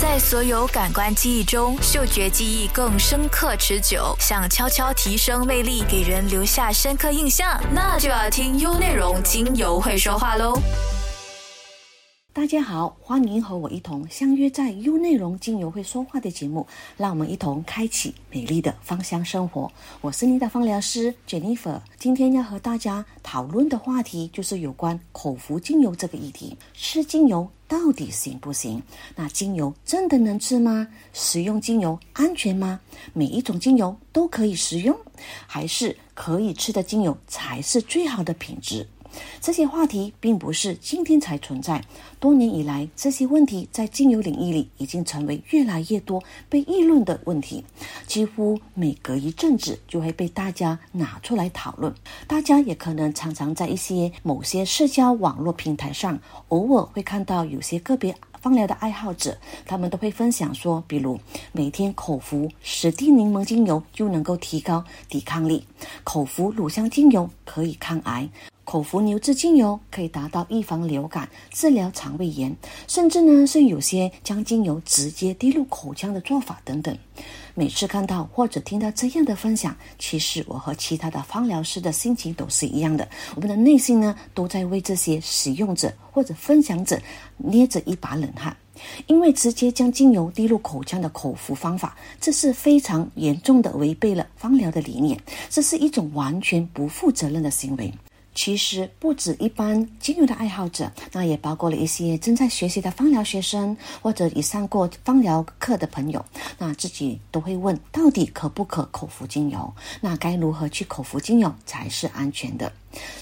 在所有感官记忆中，嗅觉记忆更深刻持久。想悄悄提升魅力，给人留下深刻印象，那就要听优内容精油会说话喽。大家好，欢迎和我一同相约在优内容精油会说话的节目，让我们一同开启美丽的芳香生活。我是你的芳疗师 Jennifer，今天要和大家讨论的话题就是有关口服精油这个议题。吃精油到底行不行？那精油真的能治吗？食用精油安全吗？每一种精油都可以食用，还是可以吃的精油才是最好的品质？这些话题并不是今天才存在，多年以来，这些问题在精油领域里已经成为越来越多被议论的问题，几乎每隔一阵子就会被大家拿出来讨论。大家也可能常常在一些某些社交网络平台上，偶尔会看到有些个别芳疗的爱好者，他们都会分享说，比如每天口服史蒂柠檬精油就能够提高抵抗力，口服乳香精油可以抗癌。口服牛至精油可以达到预防流感、治疗肠胃炎，甚至呢是有些将精油直接滴入口腔的做法等等。每次看到或者听到这样的分享，其实我和其他的芳疗师的心情都是一样的。我们的内心呢都在为这些使用者或者分享者捏着一把冷汗，因为直接将精油滴入口腔的口服方法，这是非常严重的违背了芳疗的理念，这是一种完全不负责任的行为。其实不止一般精油的爱好者，那也包括了一些正在学习的芳疗学生，或者已上过芳疗课的朋友，那自己都会问：到底可不可口服精油？那该如何去口服精油才是安全的？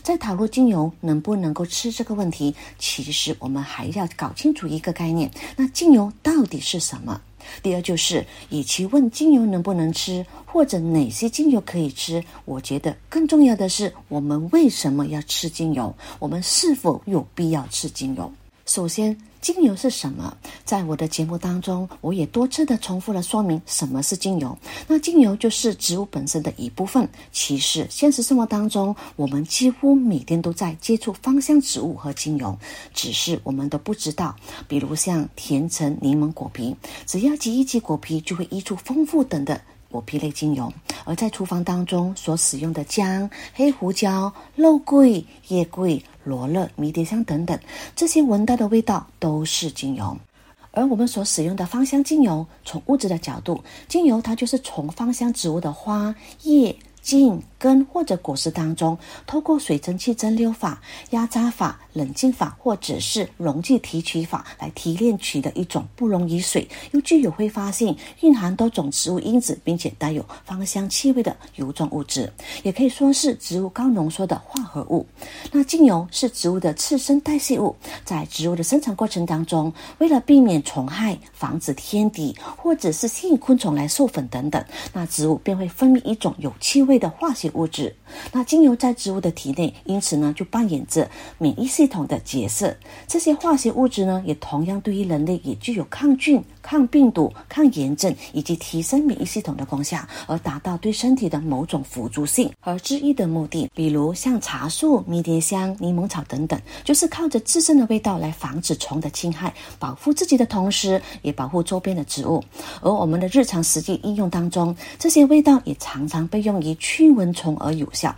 在讨论精油能不能够吃这个问题，其实我们还要搞清楚一个概念：那精油到底是什么？第二就是，与其问精油能不能吃，或者哪些精油可以吃，我觉得更重要的是，我们为什么要吃精油？我们是否有必要吃精油？首先，精油是什么？在我的节目当中，我也多次的重复了说明什么是精油。那精油就是植物本身的一部分。其实，现实生活当中，我们几乎每天都在接触芳香植物和精油，只是我们都不知道。比如像甜橙柠檬果皮，只要挤一挤果皮，就会溢出丰富等的果皮类精油。而在厨房当中所使用的姜、黑胡椒、肉桂、叶桂。罗勒、迷迭香等等，这些闻到的味道都是精油。而我们所使用的芳香精油，从物质的角度，精油它就是从芳香植物的花叶。茎、根或者果实当中，透过水蒸气蒸馏法、压榨法、冷静法，或者是溶剂提取法来提炼取的一种不溶于水又具有挥发性、蕴含多种植物因子，并且带有芳香气味的油状物质，也可以说是植物高浓缩的化合物。那精油是植物的次生代谢物，在植物的生产过程当中，为了避免虫害、防止天敌或者是吸引昆虫来授粉等等，那植物便会分泌一种有气味。的化学物质，那精油在植物的体内，因此呢就扮演着免疫系统的角色。这些化学物质呢，也同样对于人类也具有抗菌、抗病毒、抗炎症以及提升免疫系统的功效，而达到对身体的某种辅助性和治愈的目的。比如像茶树、迷迭香、柠檬草等等，就是靠着自身的味道来防止虫的侵害，保护自己的同时，也保护周边的植物。而我们的日常实际应用当中，这些味道也常常被用于。驱蚊虫而有效，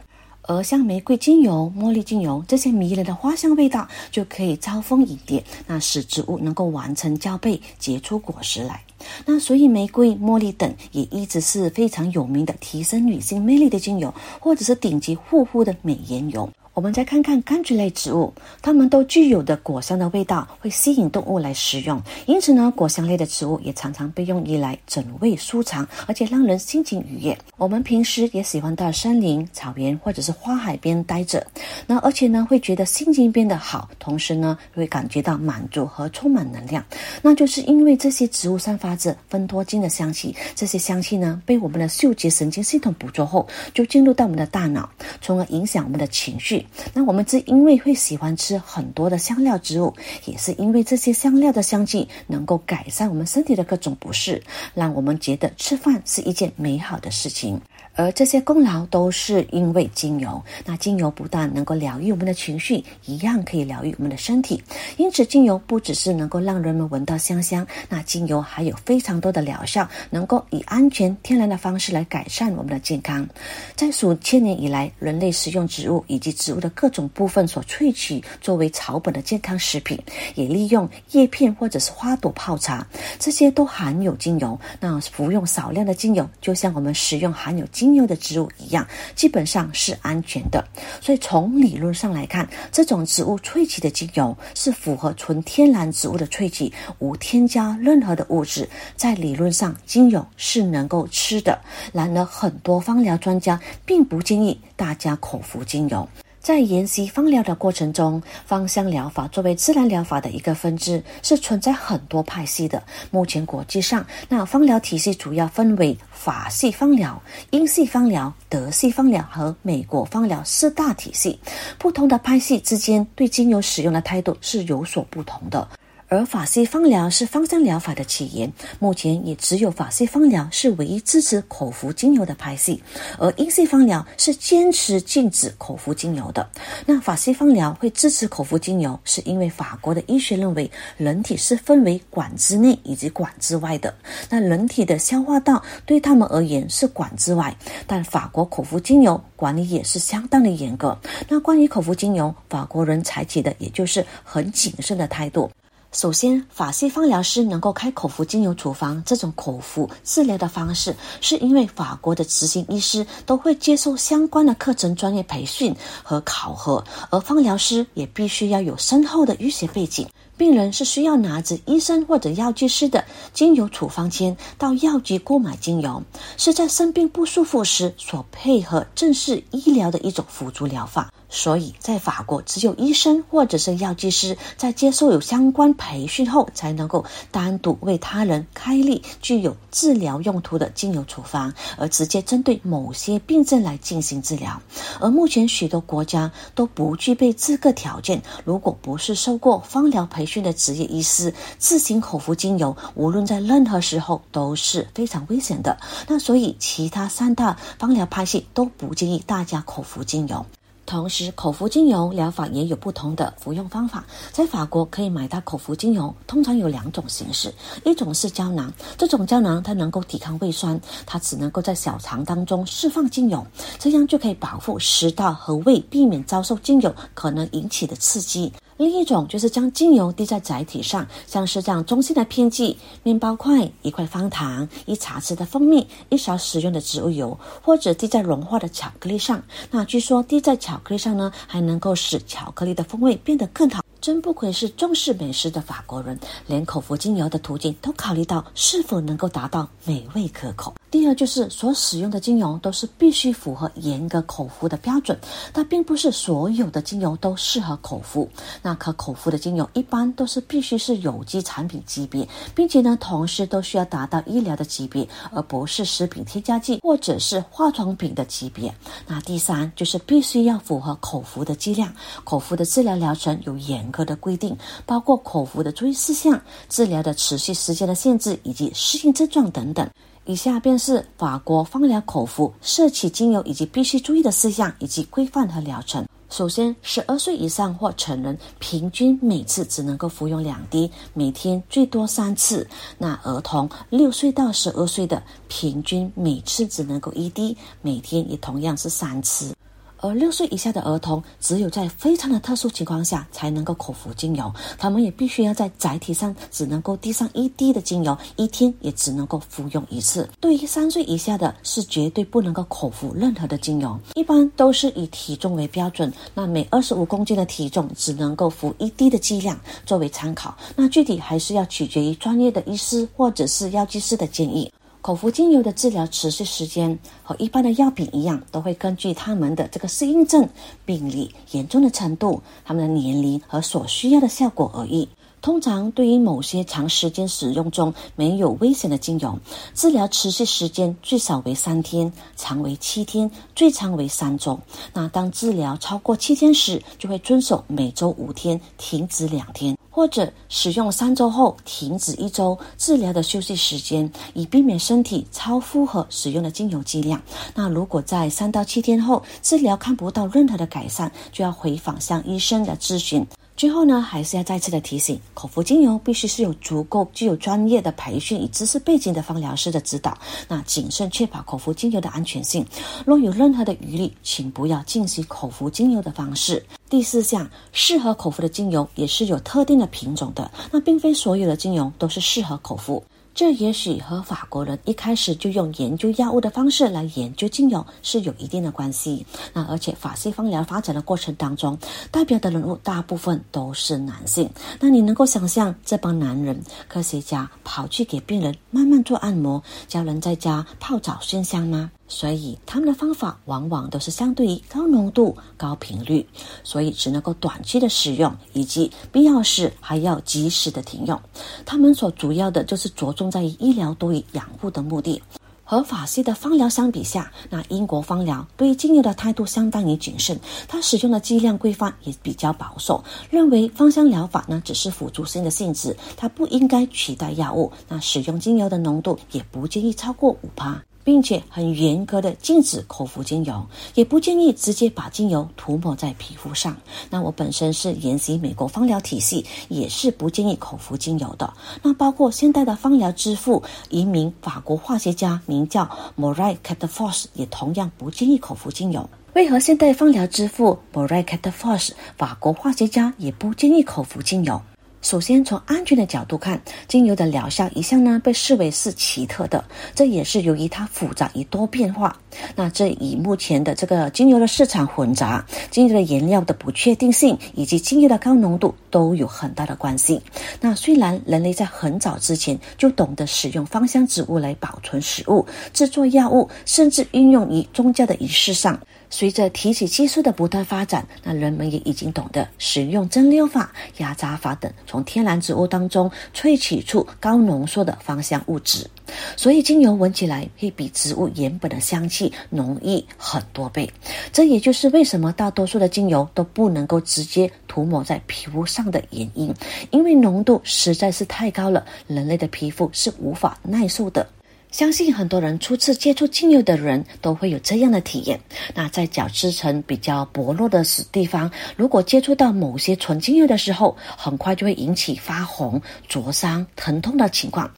而像玫瑰精油、茉莉精油这些迷人的花香味道，就可以招蜂引蝶，那使植物能够完成交配，结出果实来。那所以玫瑰、茉莉等也一直是非常有名的提升女性魅力的精油，或者是顶级护肤的美颜油。我们再看看柑橘类植物，它们都具有的果香的味道会吸引动物来食用，因此呢，果香类的植物也常常被用于来整胃舒肠，而且让人心情愉悦。我们平时也喜欢到森林、草原或者是花海边待着，那而且呢，会觉得心情变得好，同时呢，会感觉到满足和充满能量。那就是因为这些植物散发着芬多精的香气，这些香气呢，被我们的嗅觉神经系统捕捉后，就进入到我们的大脑，从而影响我们的情绪。那我们正因为会喜欢吃很多的香料植物，也是因为这些香料的香气能够改善我们身体的各种不适，让我们觉得吃饭是一件美好的事情。而这些功劳都是因为精油。那精油不但能够疗愈我们的情绪，一样可以疗愈我们的身体。因此，精油不只是能够让人们闻到香香，那精油还有非常多的疗效，能够以安全、天然的方式来改善我们的健康。在数千年以来，人类使用植物以及植物的各种部分所萃取作为草本的健康食品，也利用叶片或者是花朵泡茶，这些都含有精油。那服用少量的精油，就像我们食用含有精精油的植物一样，基本上是安全的。所以从理论上来看，这种植物萃取的精油是符合纯天然植物的萃取，无添加任何的物质。在理论上，精油是能够吃的。然而，很多芳疗专家并不建议大家口服精油。在研习芳疗的过程中，芳香疗法作为自然疗法的一个分支，是存在很多派系的。目前国际上，那芳疗体系主要分为法系芳疗、英系芳疗、德系芳疗和美国芳疗四大体系。不同的派系之间对精油使用的态度是有所不同的。而法西芳疗是芳香疗法的起源，目前也只有法西芳疗是唯一支持口服精油的派系，而英系芳疗是坚持禁止口服精油的。那法西芳疗会支持口服精油，是因为法国的医学认为人体是分为管之内以及管之外的，那人体的消化道对他们而言是管之外，但法国口服精油管理也是相当的严格。那关于口服精油，法国人采取的也就是很谨慎的态度。首先，法系芳疗师能够开口服精油处方这种口服治疗的方式，是因为法国的执行医师都会接受相关的课程、专业培训和考核，而芳疗师也必须要有深厚的医学背景。病人是需要拿着医生或者药剂师的精油处方签到药局购买精油，是在生病不舒服时所配合正式医疗的一种辅助疗法。所以在法国，只有医生或者是药剂师在接受有相关培训后，才能够单独为他人开立具有治疗用途的精油处方，而直接针对某些病症来进行治疗。而目前许多国家都不具备这个条件，如果不是受过芳疗培训的职业医师自行口服精油，无论在任何时候都是非常危险的。那所以，其他三大芳疗派系都不建议大家口服精油。同时，口服精油疗法也有不同的服用方法。在法国可以买到口服精油，通常有两种形式：一种是胶囊，这种胶囊它能够抵抗胃酸，它只能够在小肠当中释放精油，这样就可以保护食道和胃，避免遭受精油可能引起的刺激。另一种就是将精油滴在载体上，像是这样中性的片剂、面包块、一块方糖、一茶匙的蜂蜜、一勺食用的植物油，或者滴在融化的巧克力上。那据说滴在巧克力上呢，还能够使巧克力的风味变得更好。真不愧是重视美食的法国人，连口服精油的途径都考虑到是否能够达到美味可口。第二就是所使用的精油都是必须符合严格口服的标准，但并不是所有的精油都适合口服。那可口服的精油一般都是必须是有机产品级别，并且呢，同时都需要达到医疗的级别，而不是食品添加剂或者是化妆品的级别。那第三就是必须要符合口服的剂量，口服的治疗疗程有严科的规定，包括口服的注意事项、治疗的持续时间的限制以及适应症状等等。以下便是法国芳疗口服摄取精油以及必须注意的事项以及规范和疗程。首先，十二岁以上或成人平均每次只能够服用两滴，每天最多三次。那儿童六岁到十二岁的平均每次只能够一滴，每天也同样是三次。而六岁以下的儿童，只有在非常的特殊情况下才能够口服精油，他们也必须要在载体上只能够滴上一滴的精油，一天也只能够服用一次。对于三岁以下的，是绝对不能够口服任何的精油，一般都是以体重为标准，那每二十五公斤的体重只能够服一滴的剂量作为参考，那具体还是要取决于专业的医师或者是药剂师的建议。口服精油的治疗持续时间和一般的药品一样，都会根据他们的这个适应症、病理严重的程度、他们的年龄和所需要的效果而异。通常，对于某些长时间使用中没有危险的精油，治疗持续时间最少为三天，长为七天，最长为三周。那当治疗超过七天时，就会遵守每周五天，停止两天。或者使用三周后停止一周治疗的休息时间，以避免身体超负荷使用的精油剂量。那如果在三到七天后治疗看不到任何的改善，就要回访向医生的咨询。最后呢，还是要再次的提醒，口服精油必须是有足够具有专业的培训与知识背景的芳疗师的指导，那谨慎确保口服精油的安全性。若有任何的疑虑，请不要进行口服精油的方式。第四项，适合口服的精油也是有特定的品种的，那并非所有的精油都是适合口服。这也许和法国人一开始就用研究药物的方式来研究精油是有一定的关系。那而且法西方疗发展的过程当中，代表的人物大部分都是男性。那你能够想象这帮男人科学家跑去给病人慢慢做按摩，教人在家泡澡熏香吗？所以他们的方法往往都是相对于高浓度、高频率，所以只能够短期的使用，以及必要时还要及时的停用。他们所主要的就是着重在于医疗多于养护的目的。和法系的芳疗相比下，那英国芳疗对于精油的态度相当于谨慎，它使用的剂量规范也比较保守，认为芳香疗法呢只是辅助性的性质，它不应该取代药物。那使用精油的浓度也不建议超过五帕。并且很严格的禁止口服精油，也不建议直接把精油涂抹在皮肤上。那我本身是研习美国芳疗体系，也是不建议口服精油的。那包括现代的芳疗之父，一名法国化学家名叫 Moray Catafors，也同样不建议口服精油。为何现代芳疗之父 Moray Catafors，法国化学家也不建议口服精油？首先，从安全的角度看，精油的疗效一向呢被视为是奇特的，这也是由于它复杂与多变化。那这与目前的这个精油的市场混杂、精油的原料的不确定性以及精油的高浓度都有很大的关系。那虽然人类在很早之前就懂得使用芳香植物来保存食物、制作药物，甚至运用于宗教的仪式上。随着提取技术的不断发展，那人们也已经懂得使用蒸馏法、压榨法等，从天然植物当中萃取出高浓缩的芳香物质，所以精油闻起来会比植物原本的香气浓郁很多倍。这也就是为什么大多数的精油都不能够直接涂抹在皮肤上的原因，因为浓度实在是太高了，人类的皮肤是无法耐受的。相信很多人初次接触精油的人都会有这样的体验。那在角质层比较薄弱的地方，如果接触到某些纯精油的时候，很快就会引起发红、灼伤、疼痛的情况。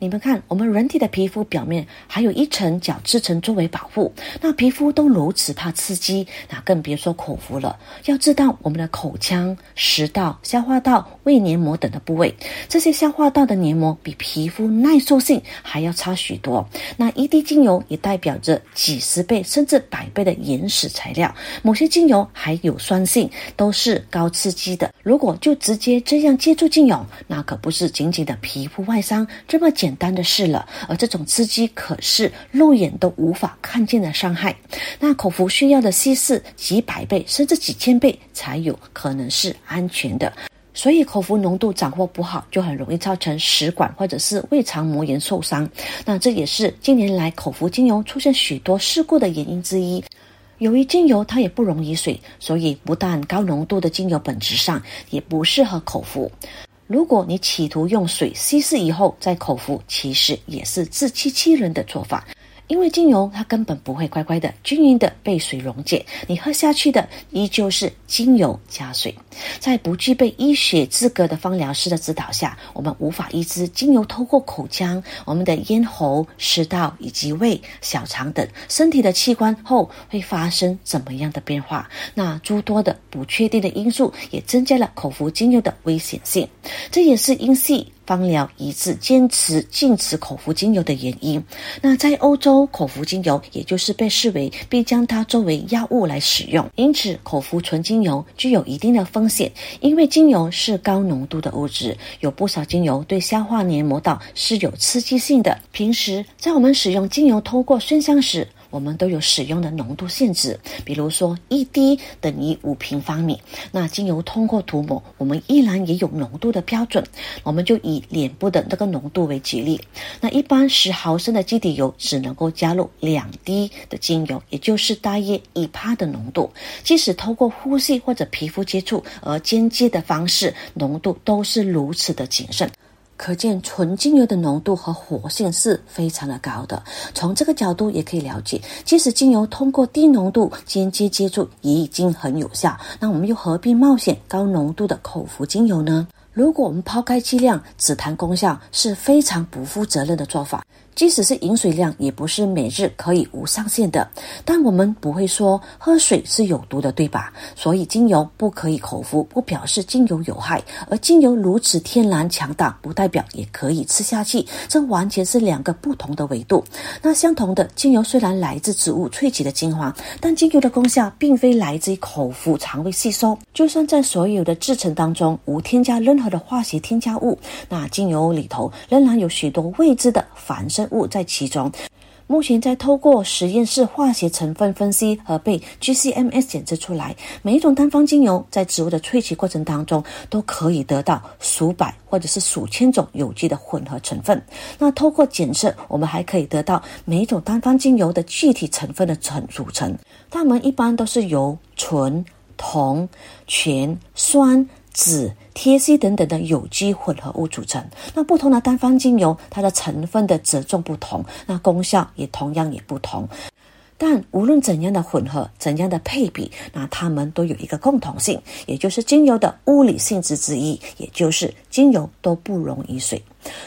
你们看，我们人体的皮肤表面还有一层角质层作为保护。那皮肤都如此怕刺激，那更别说口服了。要知道，我们的口腔、食道、消化道、胃黏膜等的部位，这些消化道的黏膜比皮肤耐受性还要差许多。那一滴精油也代表着几十倍甚至百倍的原始材料。某些精油还有酸性，都是高刺激的。如果就直接这样接触精油，那可不是仅仅的皮肤外伤这么简。简单的事了，而这种刺激可是肉眼都无法看见的伤害。那口服需要的稀释几百倍甚至几千倍才有可能是安全的，所以口服浓度掌握不好，就很容易造成食管或者是胃肠膜炎受伤。那这也是近年来口服精油出现许多事故的原因之一。由于精油它也不溶于水，所以不但高浓度的精油本质上也不适合口服。如果你企图用水稀释以后再口服，其实也是自欺欺人的做法。因为精油它根本不会乖乖的均匀的被水溶解，你喝下去的依旧是精油加水。在不具备医学资格的芳疗师的指导下，我们无法预知精油透过口腔、我们的咽喉、食道以及胃、小肠等身体的器官后会发生怎么样的变化。那诸多的不确定的因素也增加了口服精油的危险性。这也是因系。芳疗一致坚持禁止口服精油的原因。那在欧洲，口服精油也就是被视为必将它作为药物来使用，因此口服纯精油具有一定的风险。因为精油是高浓度的物质，有不少精油对消化黏膜道是有刺激性的。平时在我们使用精油透过熏香时，我们都有使用的浓度限制，比如说一滴等于五平方米。那精油通过涂抹，我们依然也有浓度的标准。我们就以脸部的那个浓度为举例，那一般十毫升的基底油只能够加入两滴的精油，也就是大约一帕的浓度。即使透过呼吸或者皮肤接触而间接的方式，浓度都是如此的谨慎。可见纯精油的浓度和活性是非常的高的。从这个角度也可以了解，即使精油通过低浓度间接接触也已经很有效，那我们又何必冒险高浓度的口服精油呢？如果我们抛开剂量只谈功效，是非常不负责任的做法。即使是饮水量，也不是每日可以无上限的。但我们不会说喝水是有毒的，对吧？所以精油不可以口服，不表示精油有害。而精油如此天然强大，不代表也可以吃下去。这完全是两个不同的维度。那相同的，精油虽然来自植物萃取的精华，但精油的功效并非来自于口服肠胃吸收。就算在所有的制成当中无添加任何的化学添加物，那精油里头仍然有许多未知的反物在其中，目前在透过实验室化学成分分析和被 GCMS 检测出来，每一种单方精油在植物的萃取过程当中都可以得到数百或者是数千种有机的混合成分。那透过检测，我们还可以得到每一种单方精油的具体成分的成组成。它们一般都是由醇、酮、醛、酸。酯、TAC 等等的有机混合物组成。那不同的单方精油，它的成分的折重不同，那功效也同样也不同。但无论怎样的混合，怎样的配比，那它们都有一个共同性，也就是精油的物理性质之一，也就是精油都不溶于水。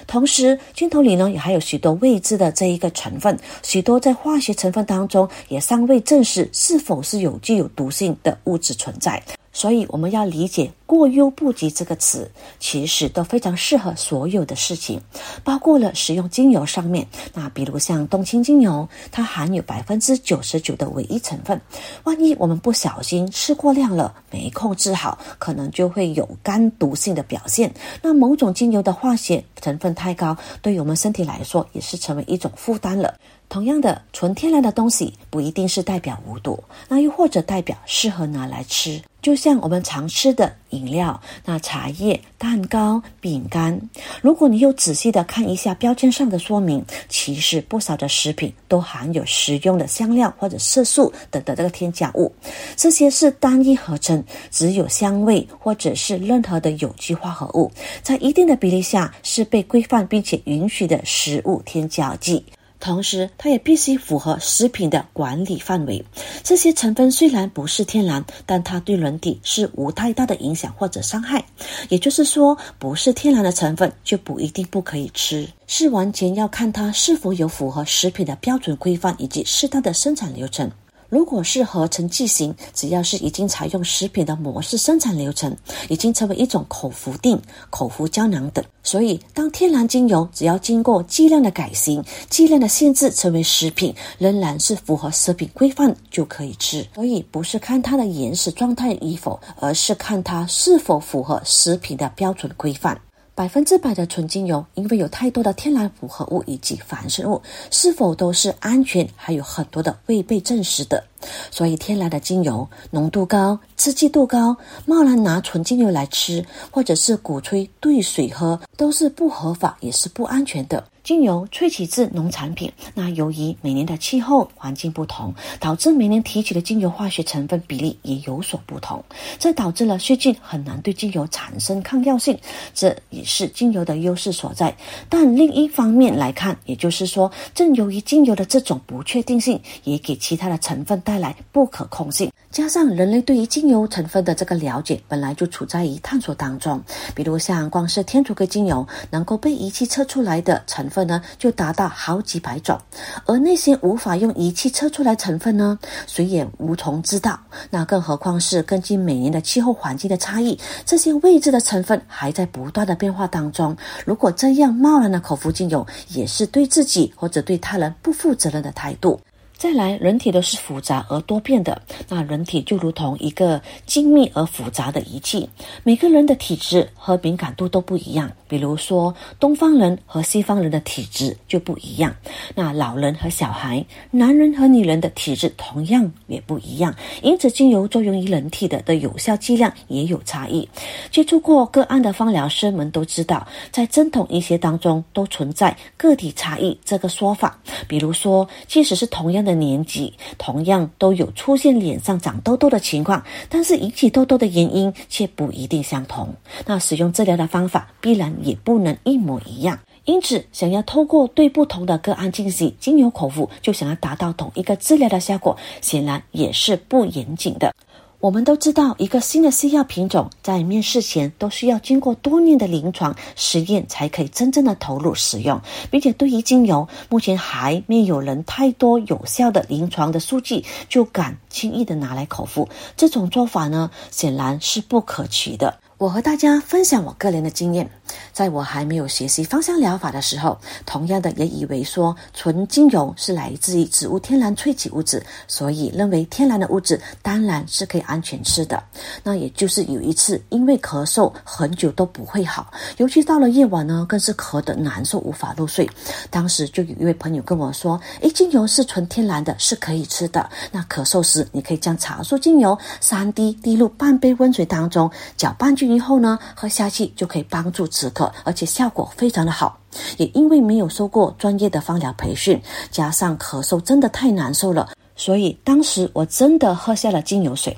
同时，精头里呢也还有许多未知的这一个成分，许多在化学成分当中也尚未证实是否是有具有毒性的物质存在。所以我们要理解“过犹不及”这个词，其实都非常适合所有的事情，包括了使用精油上面。那比如像冬青精油，它含有百分之九十九的唯一成分，万一我们不小心吃过量了，没控制好，可能就会有肝毒性的表现。那某种精油的化学成分太高，对于我们身体来说也是成为一种负担了。同样的，纯天然的东西不一定是代表无毒，那又或者代表适合拿来吃。就像我们常吃的饮料、那茶叶、蛋糕、饼干，如果你又仔细的看一下标签上的说明，其实不少的食品都含有食用的香料或者色素等的这个添加物，这些是单一合成，只有香味或者是任何的有机化合物，在一定的比例下是被规范并且允许的食物添加剂。同时，它也必须符合食品的管理范围。这些成分虽然不是天然，但它对人体是无太大的影响或者伤害。也就是说，不是天然的成分就不一定不可以吃，是完全要看它是否有符合食品的标准规范以及适当的生产流程。如果是合成剂型，只要是已经采用食品的模式生产流程，已经成为一种口服定、口服胶囊等。所以，当天然精油只要经过剂量的改型、剂量的限制，成为食品，仍然是符合食品规范就可以吃。所以，不是看它的原始状态与否，而是看它是否符合食品的标准规范。百分之百的纯精油，因为有太多的天然复合物以及反生物，是否都是安全，还有很多的未被证实的。所以，天然的精油浓度高、刺激度高，贸然拿纯精油来吃，或者是鼓吹兑水喝，都是不合法，也是不安全的。精油萃取自农产品，那由于每年的气候环境不同，导致每年提取的精油化学成分比例也有所不同，这导致了细菌很难对精油产生抗药性，这也是精油的优势所在。但另一方面来看，也就是说，正由于精油的这种不确定性，也给其他的成分带来不可控性。加上人类对于精油成分的这个了解本来就处在于探索当中，比如像光是天竺葵精油能够被仪器测出来的成分呢，就达到好几百种，而那些无法用仪器测出来成分呢，谁也无从知道。那更何况是根据每年的气候环境的差异，这些未知的成分还在不断的变化当中。如果这样贸然的口服精油，也是对自己或者对他人不负责任的态度。再来，人体都是复杂而多变的。那人体就如同一个精密而复杂的仪器，每个人的体质和敏感度都不一样。比如说，东方人和西方人的体质就不一样。那老人和小孩，男人和女人的体质同样也不一样。因此，精油作用于人体的的有效剂量也有差异。接触过个案的芳疗师们都知道，在针筒医学当中都存在个体差异这个说法。比如说，即使是同样的年纪，同样都有出现脸上长痘痘的情况，但是引起痘痘的原因却不一定相同。那使用治疗的方法必然也不能一模一样。因此，想要透过对不同的个案进行精油口服，就想要达到同一个治疗的效果，显然也是不严谨的。我们都知道，一个新的西药品种在面试前都需要经过多年的临床实验才可以真正的投入使用，并且对于精油，目前还没有人太多有效的临床的数据就敢轻易的拿来口服，这种做法呢，显然是不可取的。我和大家分享我个人的经验，在我还没有学习芳香疗法的时候，同样的也以为说纯精油是来自于植物天然萃取物质，所以认为天然的物质当然是可以安全吃的。那也就是有一次因为咳嗽很久都不会好，尤其到了夜晚呢，更是咳得难受无法入睡。当时就有一位朋友跟我说：“诶，精油是纯天然的，是可以吃的。那咳嗽时你可以将茶树精油三滴滴入半杯温水当中，搅拌均。”匀后呢，喝下去就可以帮助止咳，而且效果非常的好。也因为没有受过专业的芳疗培训，加上咳嗽真的太难受了，所以当时我真的喝下了精油水。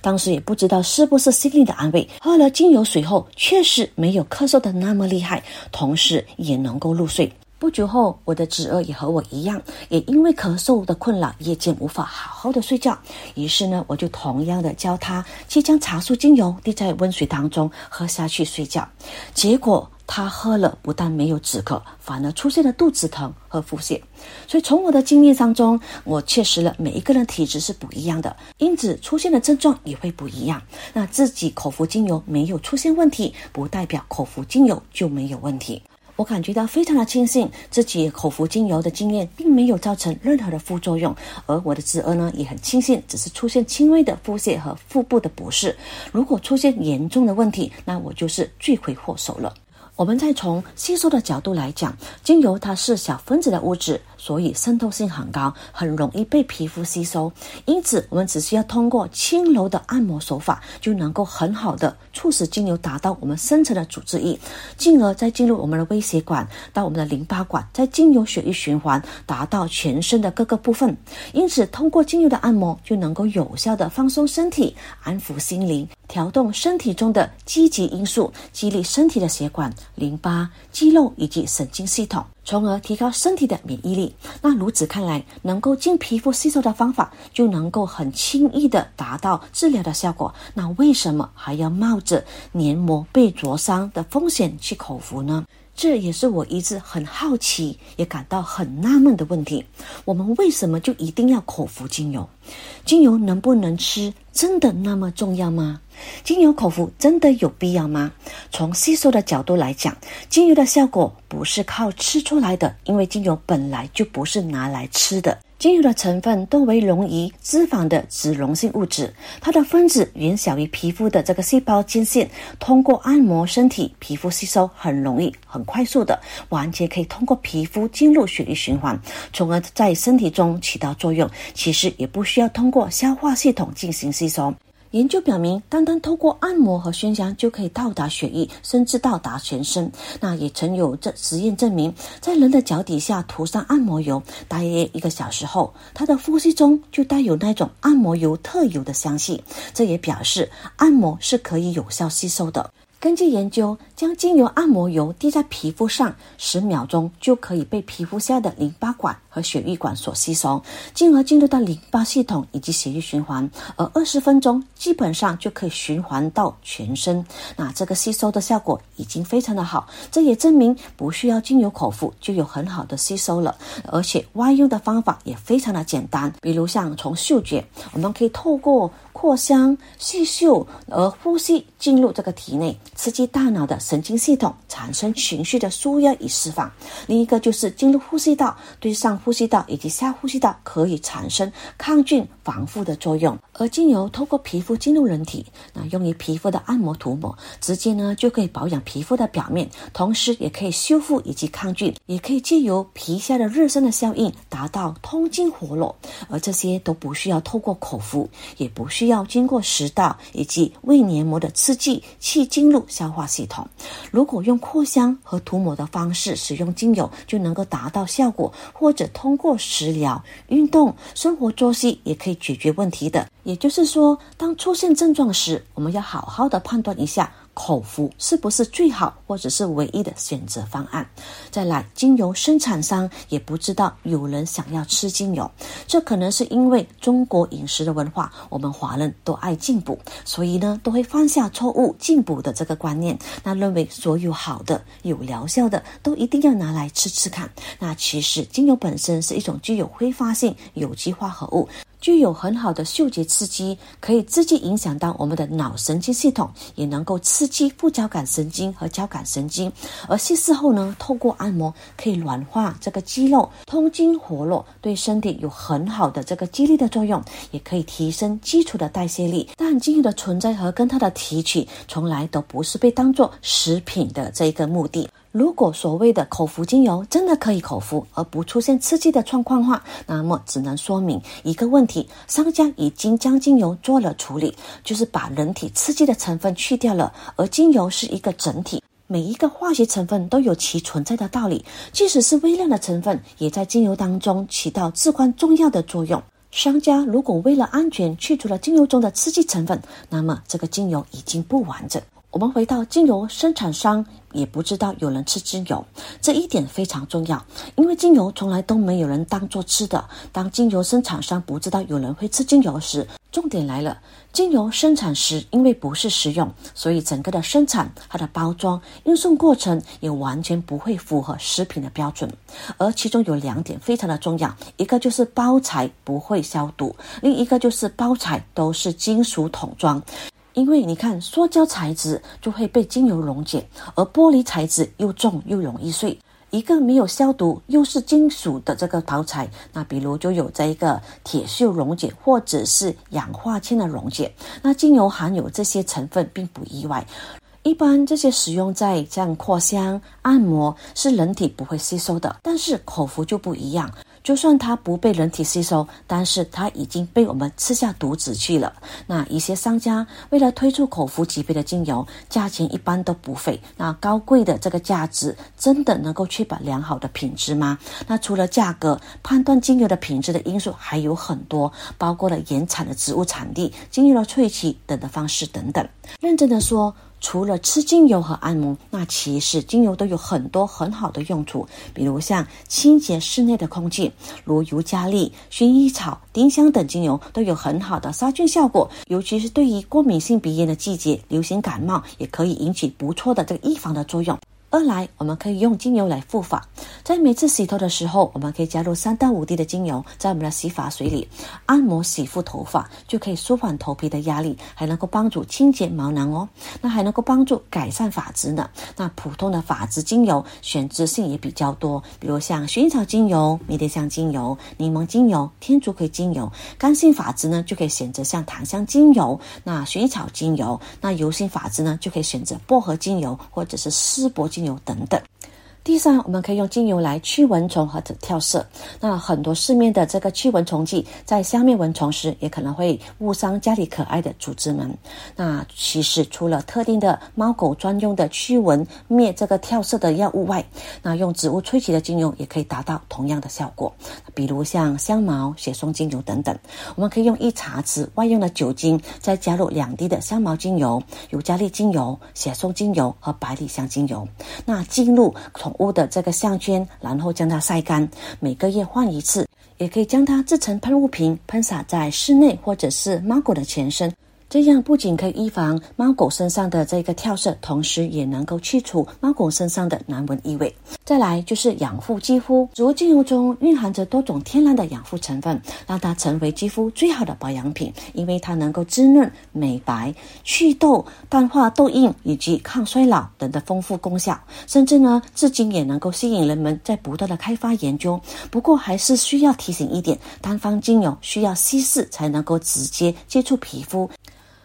当时也不知道是不是心里的安慰，喝了精油水后，确实没有咳嗽的那么厉害，同时也能够入睡。不久后，我的侄儿也和我一样，也因为咳嗽的困扰，夜间无法好好的睡觉。于是呢，我就同样的教他去将茶树精油滴在温水当中喝下去睡觉。结果他喝了，不但没有止咳，反而出现了肚子疼和腹泻。所以从我的经验当中，我确实了每一个人体质是不一样的，因此出现的症状也会不一样。那自己口服精油没有出现问题，不代表口服精油就没有问题。我感觉到非常的庆幸，自己口服精油的经验并没有造成任何的副作用，而我的侄儿呢也很庆幸，只是出现轻微的腹泻和腹部的不适。如果出现严重的问题，那我就是罪魁祸首了。我们再从吸收的角度来讲，精油它是小分子的物质，所以渗透性很高，很容易被皮肤吸收。因此，我们只需要通过轻柔的按摩手法，就能够很好的促使精油达到我们深层的组织液，进而再进入我们的微血管到我们的淋巴管，在经由血液循环达到全身的各个部分。因此，通过精油的按摩，就能够有效的放松身体，安抚心灵。调动身体中的积极因素，激励身体的血管、淋巴、肌肉以及神经系统，从而提高身体的免疫力。那如此看来，能够经皮肤吸收的方法，就能够很轻易的达到治疗的效果。那为什么还要冒着黏膜被灼伤的风险去口服呢？这也是我一直很好奇，也感到很纳闷的问题。我们为什么就一定要口服精油？精油能不能吃，真的那么重要吗？精油口服真的有必要吗？从吸收的角度来讲，精油的效果不是靠吃出来的，因为精油本来就不是拿来吃的。精油的成分多为溶于脂肪的脂溶性物质，它的分子远小于皮肤的这个细胞间线，通过按摩身体，皮肤吸收很容易、很快速的，完全可以通过皮肤进入血液循环，从而在身体中起到作用。其实也不需要通过消化系统进行吸收。研究表明，单单透过按摩和熏香就可以到达血液，甚至到达全身。那也曾有这实验证明，在人的脚底下涂上按摩油，大约一个小时后，他的呼吸中就带有那种按摩油特有的香气。这也表示按摩是可以有效吸收的。根据研究，将精油按摩油滴在皮肤上，十秒钟就可以被皮肤下的淋巴管和血液管所吸收，进而进入到淋巴系统以及血液循环。而二十分钟基本上就可以循环到全身。那这个吸收的效果已经非常的好，这也证明不需要精油口服就有很好的吸收了。而且外用的方法也非常的简单，比如像从嗅觉，我们可以透过扩香、细嗅而呼吸进入这个体内。刺激大脑的神经系统，产生情绪的舒压与释放。另一个就是进入呼吸道，对上呼吸道以及下呼吸道可以产生抗菌防护的作用。而精油透过皮肤进入人体，那用于皮肤的按摩涂抹，直接呢就可以保养皮肤的表面，同时也可以修复以及抗菌，也可以借由皮下的热身的效应，达到通经活络。而这些都不需要透过口服，也不需要经过食道以及胃黏膜的刺激去进入消化系统。如果用扩香和涂抹的方式使用精油，就能够达到效果，或者通过食疗、运动、生活作息也可以解决问题的。也就是说，当出现症状时，我们要好好的判断一下。口服是不是最好或者是唯一的选择方案？再来，精油生产商也不知道有人想要吃精油，这可能是因为中国饮食的文化，我们华人都爱进补，所以呢都会犯下错误进补的这个观念，那认为所有好的有疗效的都一定要拿来吃吃看。那其实精油本身是一种具有挥发性有机化合物。具有很好的嗅觉刺激，可以直接影响到我们的脑神经系统，也能够刺激副交感神经和交感神经。而稀释后呢，透过按摩可以软化这个肌肉，通经活络，对身体有很好的这个激励的作用，也可以提升基础的代谢力。但精油的存在和跟它的提取，从来都不是被当做食品的这一个目的。如果所谓的口服精油真的可以口服而不出现刺激的状况话，那么只能说明一个问题：商家已经将精油做了处理，就是把人体刺激的成分去掉了。而精油是一个整体，每一个化学成分都有其存在的道理，即使是微量的成分，也在精油当中起到至关重要的作用。商家如果为了安全去除了精油中的刺激成分，那么这个精油已经不完整。我们回到精油生产商也不知道有人吃精油，这一点非常重要，因为精油从来都没有人当做吃的。当精油生产商不知道有人会吃精油时，重点来了：精油生产时因为不是食用，所以整个的生产、它的包装、运送过程也完全不会符合食品的标准。而其中有两点非常的重要，一个就是包材不会消毒，另一个就是包材都是金属桶装。因为你看，塑胶材质就会被精油溶解，而玻璃材质又重又容易碎。一个没有消毒又是金属的这个陶材，那比如就有这一个铁锈溶解或者是氧化铅的溶解。那精油含有这些成分并不意外，一般这些使用在像扩香、按摩是人体不会吸收的，但是口服就不一样。就算它不被人体吸收，但是它已经被我们吃下毒子去了。那一些商家为了推出口服级别的精油，价钱一般都不菲。那高贵的这个价值，真的能够确保良好的品质吗？那除了价格，判断精油的品质的因素还有很多，包括了原产的植物产地、精油的萃取等的方式等等。认真的说。除了吃精油和按摩，那其实精油都有很多很好的用处，比如像清洁室内的空气，如尤加利、薰衣草、丁香等精油都有很好的杀菌效果，尤其是对于过敏性鼻炎的季节，流行感冒也可以引起不错的这个预防的作用。二来，我们可以用精油来护发，在每次洗头的时候，我们可以加入三到五滴的精油在我们的洗发水里，按摩洗护头发，就可以舒缓头皮的压力，还能够帮助清洁毛囊哦。那还能够帮助改善发质呢。那普通的发质精油选择性也比较多，比如像薰衣草精油、迷迭香精油、柠檬精油、天竺葵精油。干性发质呢，就可以选择像檀香精油、那薰衣草精油。那油性发质呢，就可以选择薄荷精油或者是丝柏精。油等等。第三，我们可以用精油来驱蚊虫或者跳蚤。那很多市面的这个驱蚊虫剂，在消灭蚊虫时，也可能会误伤家里可爱的主子们。那其实除了特定的猫狗专用的驱蚊灭这个跳蚤的药物外，那用植物萃取的精油也可以达到同样的效果。比如像香茅、雪松精油等等。我们可以用一茶匙外用的酒精，再加入两滴的香茅精油、尤加利精油、雪松精油和百里香精油。那进入从屋的这个项圈，然后将它晒干，每个月换一次，也可以将它制成喷雾瓶，喷洒在室内或者是猫狗的全身。这样不仅可以预防猫狗身上的这个跳蚤，同时也能够去除猫狗身上的难闻异味。再来就是养护肌肤，植物精油中蕴含着多种天然的养护成分，让它成为肌肤最好的保养品，因为它能够滋润、美白、祛痘、淡化痘印以及抗衰老等的丰富功效，甚至呢，至今也能够吸引人们在不断的开发研究。不过还是需要提醒一点，单方精油需要稀释才能够直接接触皮肤。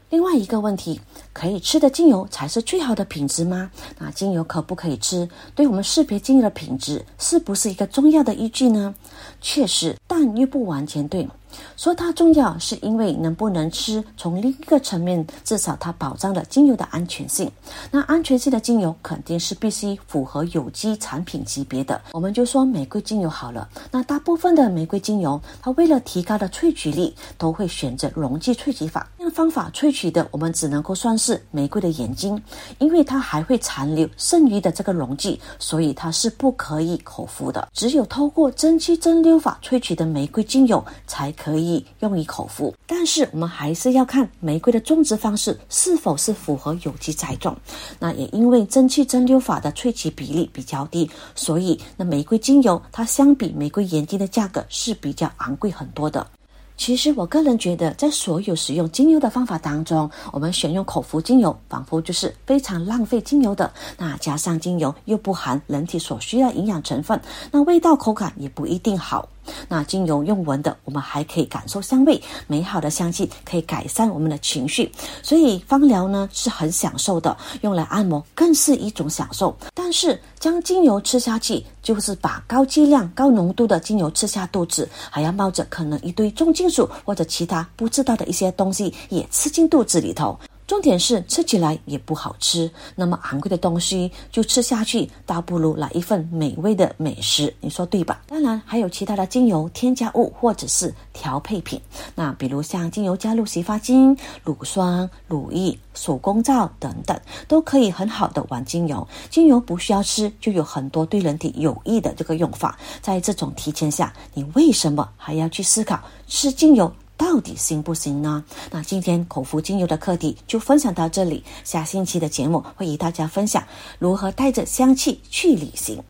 另外一个问题，可以吃的精油才是最好的品质吗？那精油可不可以吃？对我们识别精油的品质是不是一个重要的依据呢？确实，但又不完全对。说它重要，是因为能不能吃，从另一个层面，至少它保障了精油的安全性。那安全性的精油肯定是必须符合有机产品级别的。我们就说玫瑰精油好了，那大部分的玫瑰精油，它为了提高的萃取力，都会选择溶剂萃取法。用方法萃取的，我们只能够算是玫瑰的眼睛，因为它还会残留剩余的这个溶剂，所以它是不可以口服的。只有透过蒸汽蒸馏法萃取的玫瑰精油才。可以用于口服，但是我们还是要看玫瑰的种植方式是否是符合有机栽种。那也因为蒸汽蒸馏法的萃取比例比较低，所以那玫瑰精油它相比玫瑰眼睛的价格是比较昂贵很多的。其实我个人觉得，在所有使用精油的方法当中，我们选用口服精油，仿佛就是非常浪费精油的。那加上精油又不含人体所需要营养成分，那味道口感也不一定好。那精油用闻的，我们还可以感受香味，美好的香气可以改善我们的情绪，所以芳疗呢是很享受的，用来按摩更是一种享受。但是将精油吃下去，就是把高剂量、高浓度的精油吃下肚子，还要冒着可能一堆重金属或者其他不知道的一些东西也吃进肚子里头。重点是吃起来也不好吃，那么昂贵的东西就吃下去，倒不如来一份美味的美食，你说对吧？当然还有其他的精油添加物或者是调配品，那比如像精油加入洗发精、乳霜、乳液、手工皂等等，都可以很好的玩精油。精油不需要吃，就有很多对人体有益的这个用法。在这种提前下，你为什么还要去思考吃精油？到底行不行呢？那今天口服精油的课题就分享到这里，下星期的节目会与大家分享如何带着香气去旅行。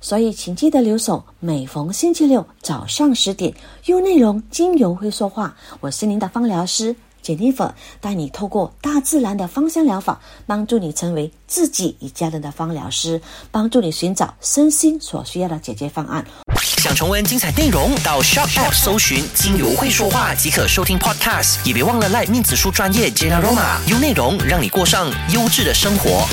所以请记得留守，每逢星期六早上十点，用内容精油会说话。我是您的芳疗师 Jennifer，带你透过大自然的芳香疗法，帮助你成为自己与家人的芳疗师，帮助你寻找身心所需要的解决方案。想重温精彩内容，到 Shop App 搜寻“精油会说话”即可收听 Podcast。也别忘了赖面子书专业 Jenaroma，用内容让你过上优质的生活。